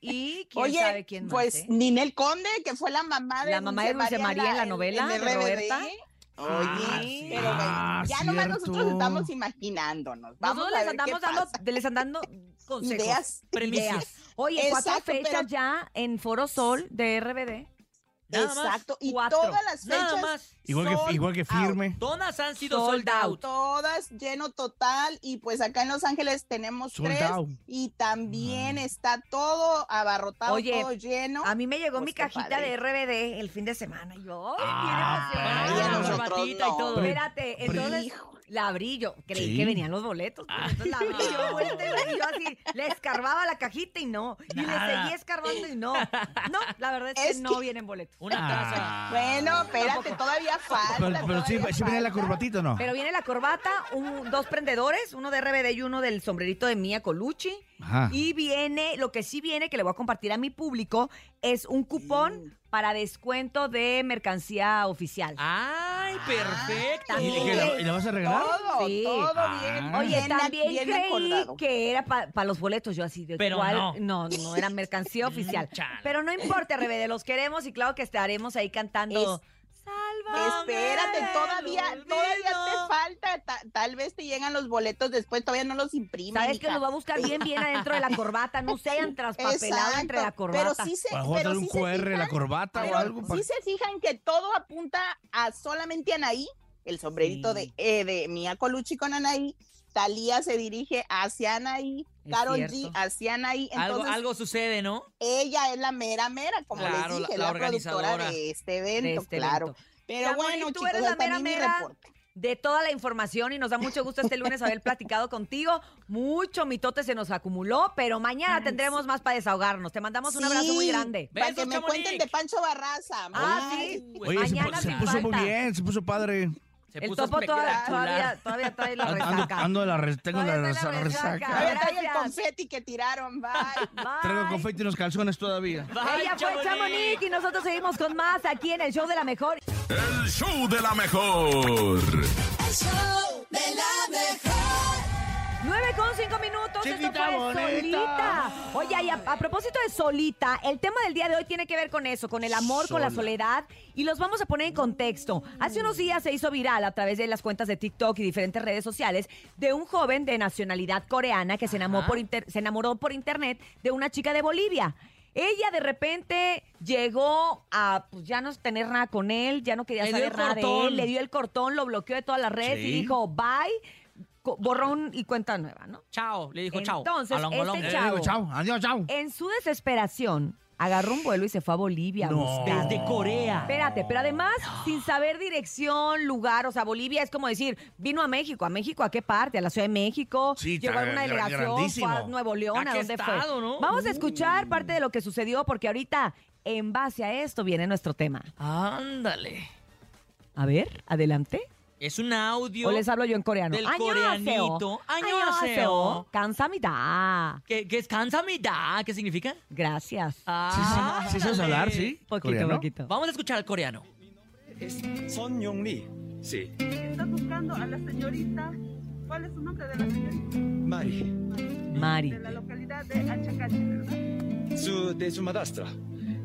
y quién Oye, sabe quién más. pues ¿eh? Ninel Conde, que fue la mamá de La mamá de Dulce María en la novela en de RBD. Roberta. Oye, Ah, pero bueno, Ah, ya nomás cierto. nosotros estamos imaginándonos. Vamos Nosotros a les ver qué andamos dando, pasa. les andando consejos. Ideas. Ideas. Oye, cuatro fechas pero- ya en Foro Sol de RBD. Nada más. Exacto, y Cuatro. todas las fechas Nada más. Igual que, sold igual que out. firme. Todas han sido Sold sold out. Todas lleno total y pues acá en Los Ángeles tenemos Sold tres out. y también está todo abarrotado, Oye, todo lleno. A mí me llegó Pues mi cajita padre. de RBD el fin de semana. Y yo, ¡ay, Ah, nosotros corbatita y todo. Espérate, entonces Hijo. la abrí yo. Creí Sí. que venían los boletos. pues, entonces la abrí yo, vuelta y yo así, le escarbaba la cajita y no. Y le Nada. seguía escarbando y no. No, la verdad es que Es no que- vienen boletos. Una taza. Ah. Bueno, espérate, todavía falta. Pero, pero sí, sí viene la corbatita, ¿o ¿no? Pero viene la corbata, un- dos prendedores, uno de RBD y uno del sombrerito de Mia Colucci. Ajá. Y viene, lo que sí viene, que le voy a compartir a mi público, es un cupón para descuento de mercancía oficial. ¡Ay, perfecto! ¿Y, la, vas a regalar? Todo, Sí. todo Ah. bien. Oye, bien, también bien creí acordado. que era para los boletos, yo así de Pero no. no, no era mercancía oficial. chale. Pero no importa, RBD, los queremos y claro que estaremos ahí cantando Espérate, todavía, todavía te falta. ta- tal vez te llegan los boletos después, todavía no los imprimen. Sabes que los va a buscar bien, bien adentro de la corbata. No se hayan traspapelado entre la corbata. Pero sí se, pero un sí se QR en la fijan- corbata o pero algo pa- Sí se fijan que todo apunta a solamente Anaí, el sombrerito de, eh, de Mia Colucci con Anaí. Talía se dirige hacia Anaí, Carol G hacia Anaí. Algo, Entonces, algo sucede, ¿no? ella es la mera mera, como Claro, les dije, la- la, la productora organizadora de este evento, de este claro. evento. Pero bueno, tú chicos, eres la mera mera reporte. de toda la información y nos da mucho gusto este lunes haber platicado contigo. Mucho mitote se nos acumuló, pero mañana tendremos más para desahogarnos. Te mandamos un abrazo muy grande. Para que me cuenten de Pancho Barraza. Ah, Ay, sí. Oye, se, Mañana se puso muy bien, se puso padre. El topo toda- todavía, todavía trae la Ando, resaca. ando de la res- tengo Todavía la trae la resa- resaca. resaca. Ahí está el confeti que tiraron, bye. Traigo confeti en los calzones todavía. Ella fue Chamonix y nosotros seguimos con más aquí en el show de la mejor. El show de la mejor. El show de la mejor. 9 con 5 minutos. Chiquita Esto fue bonita. Solita. Oye, y a, a propósito de Solita, el tema del día de hoy tiene que ver con eso, con el amor, con la soledad. Y los vamos a poner en contexto. Hace unos días se hizo viral a través de las cuentas de TikTok y diferentes redes sociales de un joven de nacionalidad coreana que se enamoró, por inter- se enamoró por internet de una chica de Bolivia. Ella de repente llegó a pues, ya no tener nada con él, ya no quería Le saber nada de él, le dio el cortón, lo bloqueó de todas las redes y dijo bye, borrón y cuenta nueva, ¿no? Chao, le dijo chao. Entonces, Along, este chavo, chao, adiós, chao. en su desesperación, agarró un vuelo y se fue a Bolivia No. Desde Corea. Espérate, pero además, sin saber dirección, lugar, o sea, Bolivia es como decir, vino a México, ¿a México a qué parte? ¿A la Ciudad de México? Sí, ¿Llegó a alguna gra- delegación? ¿Fue a. Nuevo León? ¿A ¿A, qué dónde estado, fue? no? Vamos a escuchar parte de lo que sucedió porque ahorita, en base a esto, viene nuestro tema. Ándale. A ver, adelante. Es un audio. O les hablo yo en coreano. Del coreanito. Annyeonghaseyo. Kamsahamnida. ¿Qué, qué es kamsamida? ¿Qué significa? Gracias. Ah, sí, sí sabes ándale. hablar, sí, Poquito, coreano. poquito. Vamos a escuchar al coreano. Son Yong Lee. Sí. Estás buscando a la señorita. ¿Cuál es su nombre de la señorita? Mari. Mari. De la localidad de Achacachi, ¿verdad? Su, de su madrastra.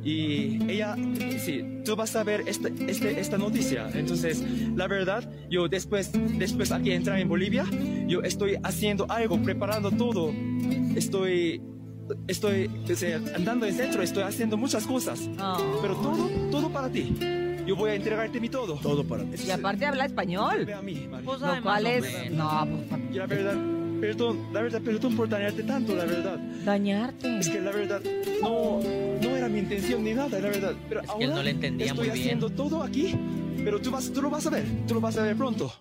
Y ella, sí, tú vas a ver esta, este- esta noticia. Entonces, la verdad, yo después, después aquí entrar en Bolivia, yo estoy haciendo algo, preparando todo. Estoy, estoy, o sea, andando en centro, estoy haciendo muchas cosas. Pero todo, todo para ti. Yo voy a entregarte mi todo. Todo para ti. Y aparte habla español. Ve a mí, Mari. Pues Lo cual es... No, pues Y la verdad, perdón, la verdad, perdón por dañarte tanto, la verdad. dañarte. Es que la verdad, no, no era mi intención ni nada, la verdad. Pero Es que ahora él no le entendía estoy muy bien. haciendo todo aquí, pero tú, vas, tú lo vas a ver, tú lo vas a ver pronto.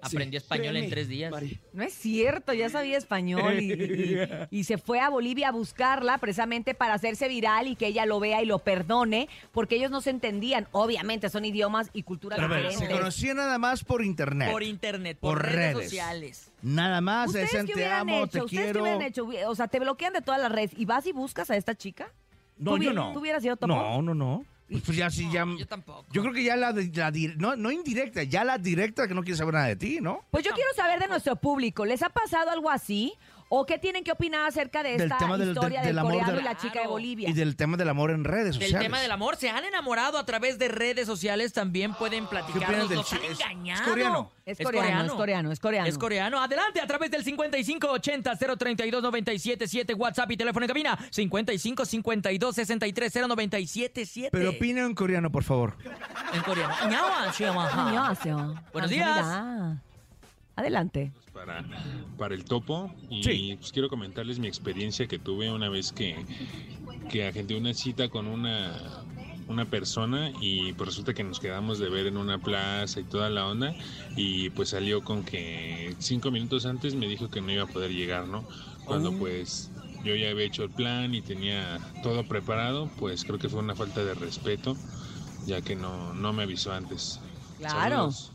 Aprendió español en tres días. Mari. No es cierto, ya sabía español y, y- y se fue a Bolivia a buscarla precisamente para hacerse viral y que ella lo vea y lo perdone, porque ellos no se entendían. Obviamente son idiomas y culturas Pero a ver, se diferentes. conocía nada más por internet. Por internet, por, Por redes, redes. sociales. Nada más, ¿Ustedes qué te hubieran amo, hecho? te ¿Ustedes qué quiero. hubieran hecho? O sea, te bloquean de todas las redes y vas y buscas a esta chica. No, ¿Tú yo no. ¿Tú hubieras sido topo? No, no, no. Pues, pues ya sí, ya. Yo tampoco. Yo creo que ya la, no indirecta, ya la directa que no quiere saber nada de ti, ¿no? Pues yo quiero saber de nuestro público, ¿les ha pasado algo así? ¿O qué tienen que opinar acerca de Del esta tema del- historia del- del, del amor coreano de y la- la chica de Bolivia? Y del tema del amor en redes Del sociales. tema del amor, se han enamorado a través de redes sociales, también pueden opinan platicarnos. del Los han chi- es- engañado. es coreano? Es coreano, es coreano, es coreano. Es coreano. Adelante a través del 5580-032-977, WhatsApp y teléfono en cabina. 5552-630977. Pero opina en coreano, por favor. En coreano. 안녕하세요. Annyeonghaseyo. Buenos días. Kamsahamnida. Adelante. para, para el topo y pues quiero comentarles mi experiencia que tuve una vez que, que agendé una cita con una, una persona y pues resulta que nos quedamos de ver en una plaza y toda la onda y pues salió con que cinco minutos antes me dijo que no iba a poder llegar, ¿no? Cuando pues yo ya había hecho el plan y tenía todo preparado, pues creo que fue una falta de respeto ya que no, no me avisó antes. Claro. Saludos.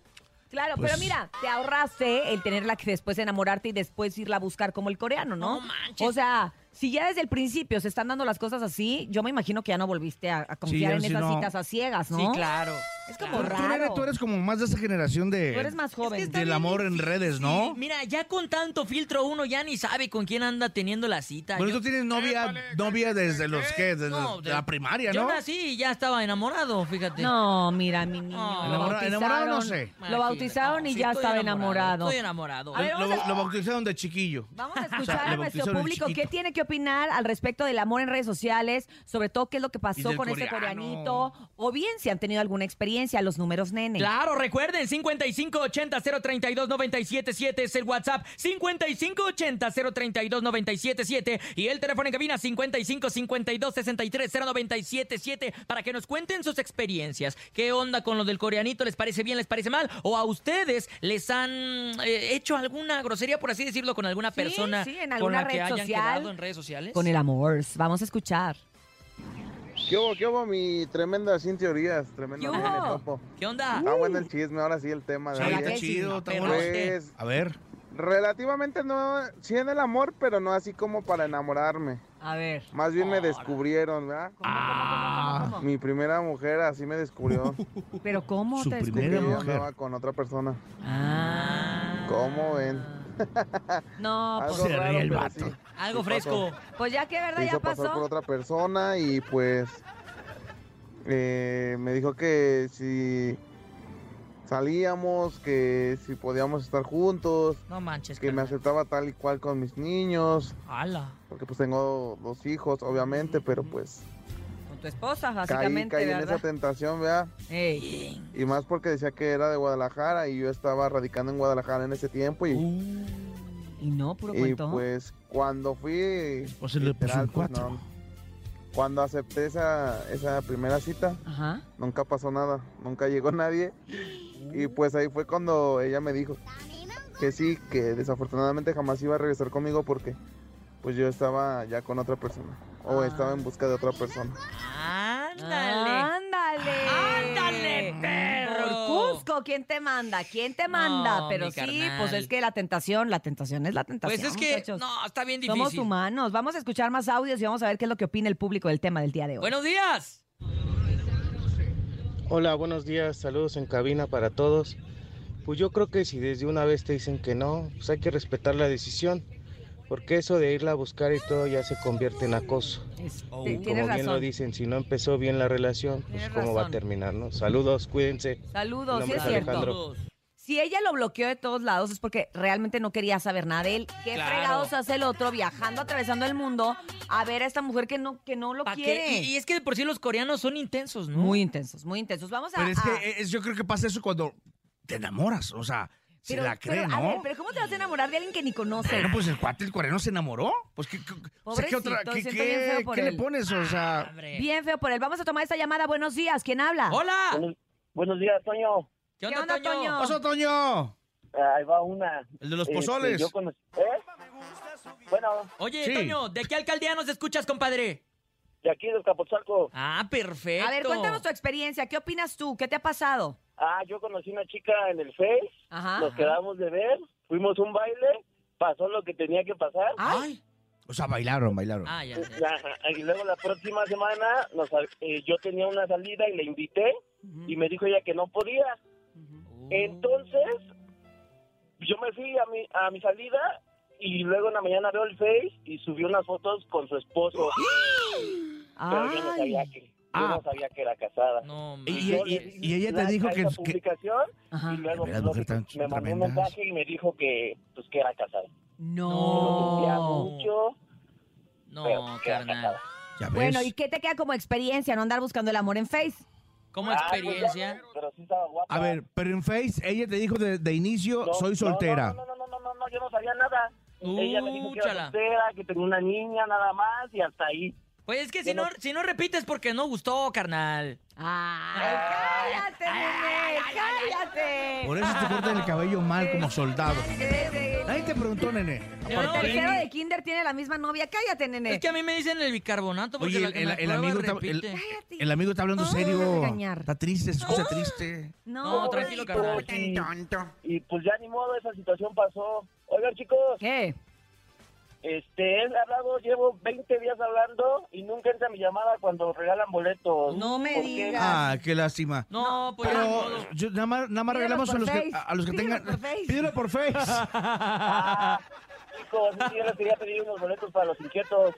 Claro, Pues- pero mira, te ahorraste el tenerla que después enamorarte y después irla a buscar como el coreano, ¿no? No manches. O sea, si ya desde el principio se están dando las cosas así, yo me imagino que ya no volviste a, a confiar ya en sí, esas no. citas a ciegas, ¿no? Sí, claro. Es como tú, raro. tú eres como más de esa generación de... Tú eres más joven. del amor en redes, ¿no? Mira, ya con tanto filtro uno ya ni sabe con quién anda teniendo la cita. Bueno, Yo- tú tienes novia, novia desde los que, desde No, de la primaria, Yo ¿no? nací y ya estaba enamorado, fíjate. No, mira, mi niño. Enamora- enamorado no bautizaron- sé. Lo bautizaron y Sí, ya estaba enamorado. Estoy enamorado. A ver, Lo, vamos a- lo bautizaron de chiquillo. Vamos a O sea, escuchar le a nuestro público qué tiene que opinar al respecto del amor en redes sociales, sobre todo qué es lo que pasó con este coreano. coreanito, o bien si han tenido alguna experiencia, los números nene. Claro, recuerden, 5580-032-977 es el WhatsApp, 5580-032-977 y el teléfono en cabina 5552-630977 para que nos cuenten sus experiencias. ¿Qué onda con lo del coreanito? ¿Les parece bien, les parece mal? ¿O a ustedes les han eh, hecho alguna grosería, por así decirlo, con alguna Sí, persona sí, en con alguna la que red hayan social. quedado en redes sociales? Con el amor. Vamos a escuchar. ¿Qué hubo, qué hubo, mi tremenda sin teorías? Tremenda ¿Qué hubo? topo. ¿Qué onda? Está bueno el chisme, ahora sí el tema de Sí, está ¿eh? chido, está bueno. Pues, A ver. relativamente no, sí en el amor, pero no así como para enamorarme. A ver. Más bien me descubrieron, ¿verdad? Ah, Mi primera mujer así me descubrió. Pero ¿cómo Su te primera yo descubrió? mujer. andaba con otra persona. Ah. ¿Cómo ven? No, Algo pues, Se raro, ríe el vato. sí. Algo Sí fresco. pues ya que verdad Se ya hizo pasar por pasó. otra persona y pues eh, me dijo que si salíamos, que si podíamos estar juntos, No manches. que me aceptaba tal y cual con mis niños, Ala. porque pues tengo dos hijos, obviamente, pero pues tu esposa, básicamente, caí en ¿verdad? esa tentación, vea, Ey. y más porque decía que era de Guadalajara y yo estaba radicando en Guadalajara en ese tiempo y, Y no, puro y cuento. pues cuando fui, O se le puso pues, cuatro. no, cuando acepté esa, esa primera cita, Ajá. nunca pasó nada, nunca llegó nadie. Y pues ahí fue cuando ella me dijo que sí, que desafortunadamente jamás iba a regresar conmigo porque pues yo estaba ya con otra persona o Ah. estaba en busca de otra persona. ¿Quién te manda? ¿Quién te manda? No, Pero mi sí, carnal. pues es que la tentación, la tentación es la tentación. Pues es que, muchachos. no, está bien difícil. Somos humanos. Vamos a escuchar más audios y vamos a ver qué es lo que opina el público del tema del día de hoy. Buenos días. Hola, buenos días, saludos en cabina para todos. Pues yo creo que si desde una vez te dicen que no, pues hay que respetar la decisión, porque eso de irla a buscar y todo ya se convierte en acoso. Es- Oh. te- Y como bien lo dicen, si no empezó bien la relación, pues Tienes cómo va a terminar, ¿no? Saludos, cuídense. Saludos, sí es es cierto. Alejandro. Si ella lo bloqueó de todos lados es porque realmente no quería saber nada de él. ¿Qué Claro. fregados hace el otro viajando, atravesando el mundo a ver a esta mujer que no, que no lo quiere? Y, y es que de por sí los coreanos son intensos, ¿no? Muy intensos, muy intensos. Vamos a... Pero es a- que es- yo creo que pasa eso cuando te enamoras. O sea, se pero- la cree, pero, ¿no? A ver, pero ¿cómo te vas a enamorar de alguien que ni conoces? Bueno, pues el cuate, el coreano, se enamoró. Pues, ¿qué, qué- o sea, ¿qué, otra, qué, siento bien feo qué- por qué le pones? O sea, Hombre. Bien feo por él. Vamos a tomar esta llamada. Buenos días. ¿Quién habla? ¡Hola! Buenos días, Toño. ¿Qué ¿Qué onda, onda, Toño? Toño? ¡Oso, Toño! Ahí va una. El de los Este, pozoles. yo conocí- ¿Eh? Bueno, Oye, Sí. Toño, ¿de qué alcaldía nos escuchas, compadre? De aquí del Capozalco. Ah, perfecto. A ver, cuéntanos tu experiencia. ¿Qué opinas tú? ¿Qué te ha pasado? Ah, yo conocí una chica en el Face. Ajá. Nos quedamos de ver. Fuimos a un baile. Pasó lo que tenía que pasar. Ay, O sea, bailaron, bailaron. Ah, ya, ya. Ajá, Y luego la próxima semana nos, eh, yo tenía una salida y le invité. Y me dijo ella que no podía. Entonces, yo me fui a mi, a mi salida. Y luego en la mañana veo el Face y subió unas fotos con su esposo. Pero yo no sabía que, yo Ah. no sabía que era casada. No. Y, y- Yo y- le y ella te dijo que, esa publicación Ajá. y luego Mira, pues, mujer tan me mandó un mensaje y me dijo que pues que era casada. No. Sentía mucho, pero No, que era carnal. casada. ya ves. Bueno, ¿y qué te queda como experiencia no andar buscando el amor en Face? Como Ah, pues, experiencia. ya, pero sí estaba guapa. A ver, pero en Face, ella te dijo de, de inicio, No, soy no, soltera. No, no, no, no, no, no, yo no sabía nada. Ella me dijo que era soltera, que tenía una niña nada más y hasta ahí. Pues es que si no, no- si no repites porque no gustó, carnal. ¡Ay, cállate, nene! ¡Cállate! Por eso te cortan el cabello mal como soldado. Nadie te preguntó, nene. No, El tercero de kinder tiene la misma novia. ¡Cállate, nene! Es que a mí me dicen el bicarbonato porque Oye, la el, que el- me el prueba amigo está, el, repite. el amigo está hablando Ay, serio. me regañar. Está triste, se escucha triste. No, tranquilo, carnal. Y, y pues ya ni modo, esa situación pasó. Oigan, chicos, ¿Qué? Este, he hablado, llevo 20 días hablando y nunca entra mi llamada cuando regalan boletos. No me digas. Ah, qué lástima. No, pues Pero modo. yo, nada más, nada más regalamos a los, que, a los que Pídelo tengan. por Face. Pídelo por Face. Ah, chicos, sí, yo les quería pedir unos boletos para los inquietos.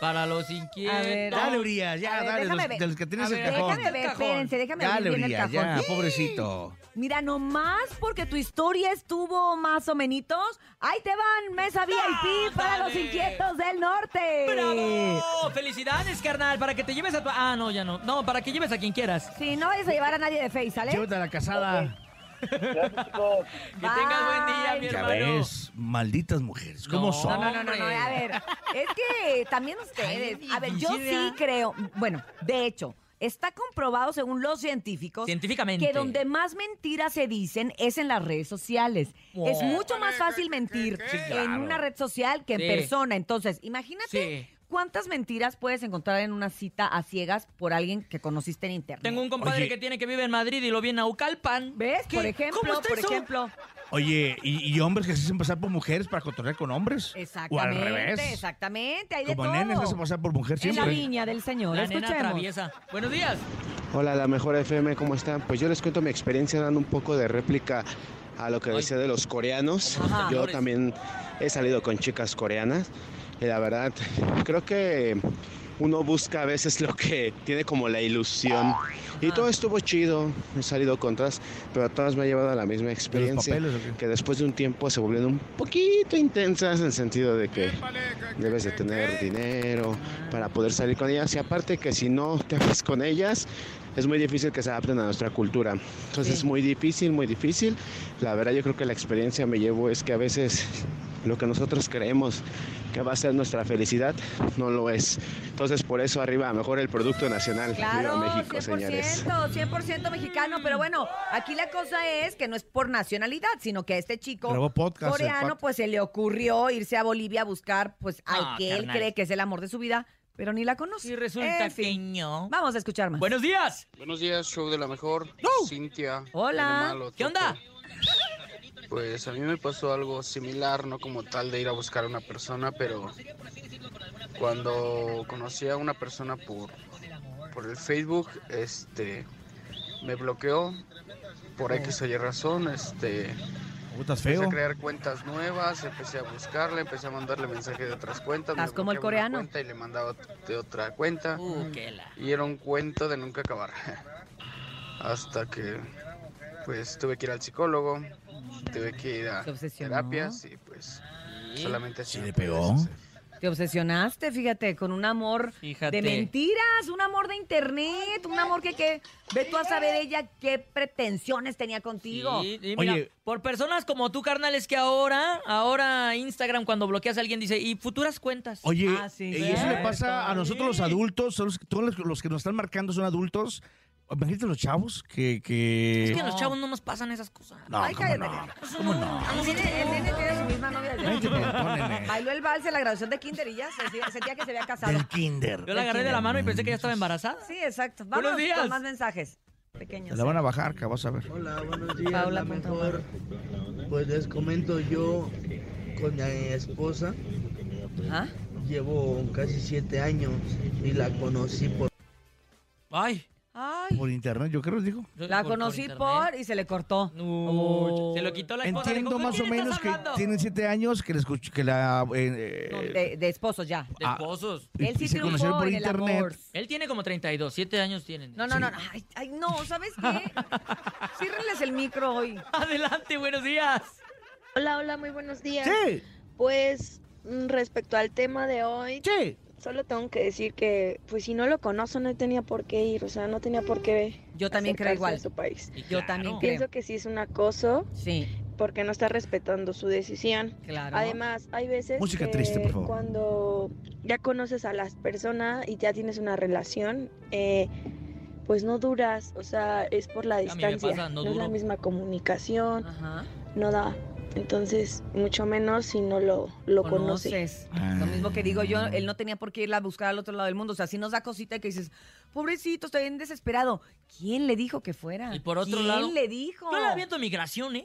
Para los inquietos. A ver, Dale, Urias, ya, ver, dale, los, ver. de los que tienes A el ver, cajón. Déjame ver, espérense, déjame Dale, ver el Urias, ya, pobrecito. Mira, nomás porque tu historia estuvo más o menitos, ahí te van, mesa VIP para los inquietos del norte. ¡Bravo! ¡Felicidades, carnal! Para que te lleves a tu... Ah, no, ya no. No, para que lleves a quien quieras. Sí, no vayas a llevar a nadie de Face, ¿sale? Llévate a la casada. Gracias, chicos. Que tengas buen día, mi. Ya hermano. ves, malditas mujeres, ¿cómo No. son? No, no, no, no, a ver, es que también ustedes, a ver, yo sí creo, bueno, de hecho, está comprobado según los científicos Científicamente. que donde más mentiras se dicen es en las redes sociales. Es Oh. mucho más fácil mentir Sí, en una red social que en Sí. persona. Entonces, imagínate Sí. Cuántas mentiras puedes encontrar en una cita a ciegas por alguien que conociste en internet. Tengo un compadre Oye. que tiene que vive en Madrid y lo vi en Naucalpan. ¿Ves? ¿Qué? Por ejemplo, ¿Cómo está por eso? ejemplo. Oye, ¿y, y hombres que se hacen pasar por mujeres para controlar con hombres? O al Exactamente, revés. exactamente, hay de Como todo. nenes se hacen pasar por mujer en la siempre. viña del Señor, La nena escuchemos. traviesa. Buenos días. Hola, la mejor FM, ¿cómo están? Pues yo les cuento mi experiencia dando un poco de réplica a lo que decía de los coreanos. Ajá. Yo también he salido con chicas coreanas y la verdad creo que uno busca a veces lo que tiene como la ilusión. Y todo estuvo chido, he salido con todas, pero a todas me ha llevado a la misma experiencia. papeles? Que después de un tiempo se volvieron un poquito intensas en el sentido de que debes de tener dinero para poder salir con ellas. Y aparte que si no te vas con ellas, es muy difícil que se adapten a nuestra cultura. Entonces es muy difícil, muy difícil. La verdad yo creo que la experiencia me llevo es que a veces lo que nosotros creemos que va a ser nuestra felicidad no lo es. Entonces por eso arriba mejor el Producto Nacional. Claro, Viva México, 100%, señores. 100% mexicano, pero bueno, aquí la cosa es que no es por nacionalidad, sino que a este chico podcast, coreano pues se le ocurrió irse a Bolivia a buscar pues al Ah, que él carnal. cree que es el amor de su vida, pero ni la conoce. Y resulta En fin, que no. Vamos a escuchar más. Buenos días. Buenos días, show de la mejor. Cintia. Hola. Malo, ¿Qué onda? Pues a mí me pasó algo similar, no como tal de ir a buscar a una persona, pero cuando conocí a una persona por, por el Facebook, este, me bloqueó por X o Y razón, este, ¿Cómo estás empecé feo? a crear cuentas nuevas, empecé a buscarle, empecé a mandarle mensajes de otras cuentas, me Estás como el coreano. cuenta y le mandaba de otra cuenta. Uh, qué la. Y era un cuento de nunca acabar. Hasta que pues tuve que ir al psicólogo, tuve que ir a Se obsesionó. terapias y pues solamente así. ¿Sí le pegó? Te obsesionaste, fíjate, con un amor Fíjate. de mentiras, un amor de internet, un amor que, que ve tú a saber ella qué pretensiones tenía contigo. Sí, y mira, Oye. por personas como tú, carnal, es que ahora, ahora Instagram cuando bloqueas a alguien dice, y futuras cuentas. Oye, Ah, sí, y eso le pasa a nosotros los adultos, son los, todos los que nos están marcando son adultos. Imagínate los chavos que... que... Es que a los chavos no nos pasan esas cosas. No, Ay, ¿cómo cállate. no? ¿Cómo no? El nene, el nene tiene su misma novia Ay. Bailó el vals en la graduación de kinder y ya sentía, sentía que se había casado. Del kinder. Yo la agarré de la mano y pensé que ya estaba embarazada. Sí, exacto. Buenos Vamos días. con más mensajes pequeños. la van a bajar, que vas a ver. Hola, buenos días. Paula mejor. Pues les comento yo con mi esposa. Ajá. Llevo casi siete años y la conocí por. Ay. Ay. Por internet, yo creo, digo. La Por- por conocí por y se le cortó. Uy, se lo quitó la esposa. Entiendo Dijo, ¿con más o menos que tienen siete años que, le escuch- que la... eh, No, eh, de, de esposos ya. De Ah, esposos. Él sí se conocieron por internet. Él tiene como 32, 7 años tienen. No, no, no. no. Ay, ay, no, ¿sabes qué? Ciérrenles el micro hoy. Adelante, buenos días. Hola, hola, muy buenos días. Sí. Pues mm, respecto al tema de hoy, Sí. Solo tengo que decir que pues si no lo conozco no tenía por qué ir, o sea, no tenía por qué Yo también creo igual. a su país. Y Yo claro. también Pienso creo. que sí es un acoso Sí, porque no está respetando su decisión. claro. Además, hay veces Música que triste, por favor. cuando ya conoces a las personas y ya tienes una relación, eh, pues no duras, o sea, es por la A mí me distancia, pasa, no es la misma comunicación, Ajá. no da. Entonces, mucho menos si no lo, lo conoce. conoces. Ah. Lo mismo que digo yo, él no tenía por qué irla a buscar al otro lado del mundo. O sea, si nos da cosita que dices, pobrecito, estoy bien desesperado. ¿Quién le dijo que fuera? Y por otro ¿Quién lado, le dijo? Yo la aviento migración, ¿eh?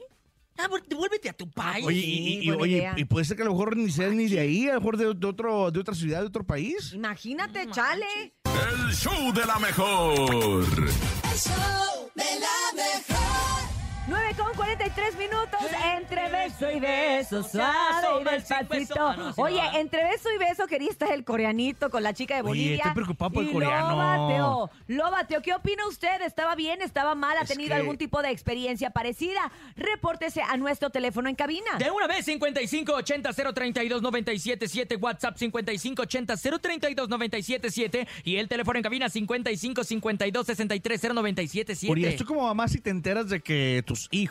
Ah, devuélvete a tu país. Oye, y, y- oye, y puede ser que a lo mejor ni seas ni de ahí, a lo mejor de, de otro, de otra ciudad, de otro país. Imagínate, chale. El show de la mejor. El show de la mejor. 9 con 43 minutos entre beso y beso, suave y despacito. Oye, entre beso y beso quería estar el coreanito con la chica de Oye, Bolivia. estoy preocupado por el coreano. Lo bateó, lo bateó. ¿Qué opina usted? ¿Estaba bien? ¿Estaba mal? ¿Ha Es tenido que- algún tipo de experiencia parecida? Repórtese a nuestro teléfono en cabina. De una vez, 5580-032-977, WhatsApp 5580-032-977 y el teléfono en cabina 5552-630977. Oye, esto como mamá si te enteras de que tus hijos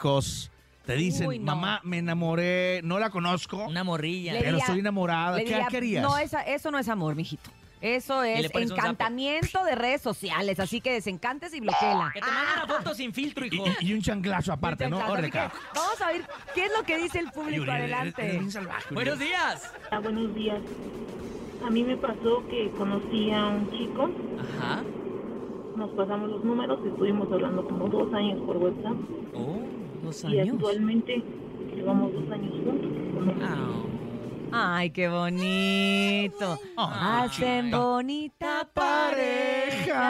te dicen, Uy, no. mamá, me enamoré, no la conozco, Una morrilla. Le pero diría- estoy enamorada. le ¿Qué, diría, harías? No, esa- eso no es amor, mijito. Eso es encantamiento de redes sociales, así que desencantes y bloqueela. Que te manden una foto sin filtro, Y, hijo. y- y un chanclazo aparte, ¿no? Vamos a ver qué es lo que dice el público. Adelante. eres salvaje. Buenos días. Ah, buenos días. A mí me pasó que conocí a un chico, Ajá. Nos pasamos los números, estuvimos hablando como dos años por WhatsApp Oh, dos y años. actualmente llevamos dos años juntos. Ah. Ay, qué bonito. Hacen bonita pareja.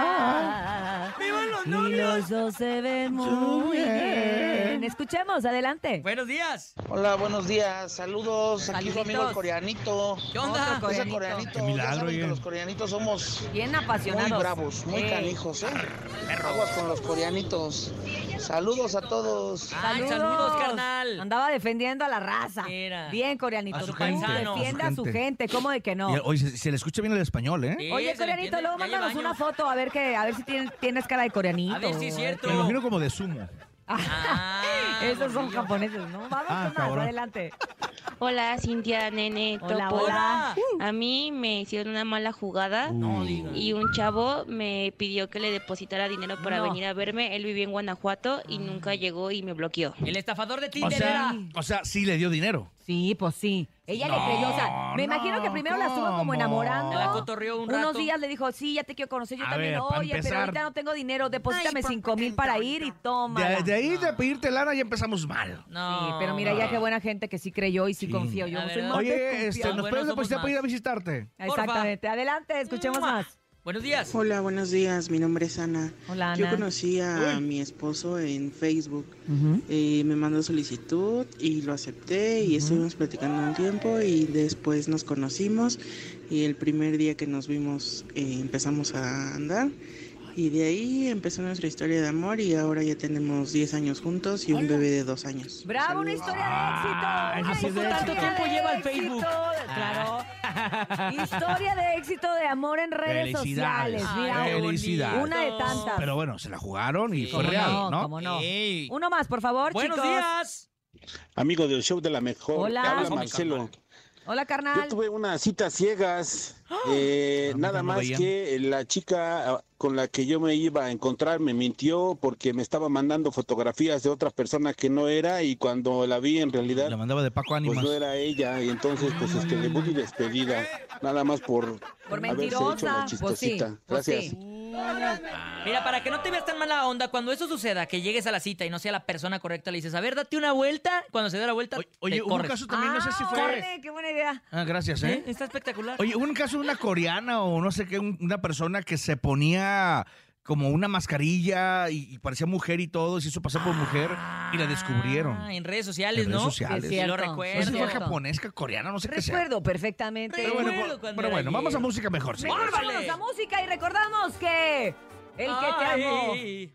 ¡Vivan los Y novios! los dos se ven muy bien. Escuchemos, adelante. Buenos días. Hola, buenos días. Saludos. Aquí su amigo el coreanito. ¿Qué onda? Otro coreanito. coreanito. Qué milagro, ya saben oye. que los coreanitos somos Bien apasionados. muy bravos, muy Ey. canijos, ¿eh? Aguas con los coreanitos. Saludos a todos. Ay, saludos, carnal. Andaba defendiendo a la raza. Mira. Bien, coreanito. A su gente, a su Defiende a su gente. ¿Cómo de que no? Y, Oye, se, se le escucha bien el español, ¿eh? Sí, Oye, coreanito, luego mándanos una foto a ver que a ver si tienes, tienes cara de coreanito. A ver si es cierto. Me imagino como de sumo. Ah, Esos son japoneses, ¿no? Vamos Ah, con más, cabrón. adelante. Hola, Cintia, nene, Hola, topo. hola. A mí me hicieron una mala jugada No y un chavo me pidió que le depositara dinero para No. venir a verme. Él vivía en Guanajuato y nunca llegó y me bloqueó. El estafador de O Tinder sea, era. o sea, sí le dio dinero. Sí, pues sí. Ella le creyó, o sea, me imagino que primero la estuvo como ¿cómo? enamorando. La cotorreó un Unos rato. días le dijo, sí, ya te quiero conocer, yo A también. ver, pa' Oye, pero empezar- ahorita no tengo dinero, deposítame Ay, cinco mil para ir y toma. De, de ahí de pedirte lana ya empezamos mal. No. Sí, pero mira, ya qué buena gente que sí creyó y sí, Sí. confió. Yo La soy verdad. más Oye, desconfiada. este, ¿nos Bueno, puedes somos depositar para ir a visitarte? Exactamente. Adelante, escuchemos Mua. más. Buenos días. Hola, buenos días. Mi nombre es Ana. Hola, Yo Ana. conocí a Uy. mi esposo en Facebook. Eh, me mandó solicitud y lo acepté y estuvimos platicando un tiempo y después nos conocimos y el primer día que nos vimos eh, empezamos a andar y de ahí empezó nuestra historia de amor y ahora ya tenemos 10 años juntos y un bebé de 2 años. ¡Bravo, una historia de éxito! Ah, sí es de éxito. de ¿Cuánto tiempo lleva el. Facebook? Claro. historia de éxito de amor en redes Felicidades. sociales. Mira, Felicidades. una de tantas. Pero bueno, se la jugaron y Sí. fue ¿Cómo real, no? ¿no? ¿Cómo no? Ey. Uno más, por favor, Buenos chicos. días. Amigo del show de la mejor. Hola. Habla Marcelo. Hola, Yo carnal. tuve unas citas ciegas. Eh, Ah, nada no más veían. que la chica ah, con la que yo me iba a encontrar me mintió porque me estaba mandando fotografías de otras personas que no era y cuando la vi en realidad La mandaba de Paco pues Ánimas. no era ella y entonces pues este debut y despedida. Nada más por, Por haberse hecho mentirosa. Pues sí, chistosita. pues Gracias. sí. Mira, para que no te veas tan mala onda, cuando eso suceda, que llegues a la cita y no sea la persona correcta, le dices, a ver, date una vuelta. Cuando se dé la vuelta, Oye, te hubo un caso también, no sé si fue... órale, qué buena idea. Ah, gracias, ¿Eh? ¿eh? Está espectacular. Oye, hubo un caso de una coreana o no sé qué, un- una persona que se ponía como una mascarilla y, y parecía mujer y todo, y se hizo pasar por mujer y la descubrieron. Ah, en redes sociales, En redes ¿no? sociales. Sí, lo Sí, No sé recuerdo. si fue cierto. japonesa, coreana, no sé qué sea. Recuerdo perfectamente. Pero bueno, Recuerdo po- cuando pero era bueno, vamos a ayer. música mejor. señores. Vámonos a música y recordamos que el que te amó Ay.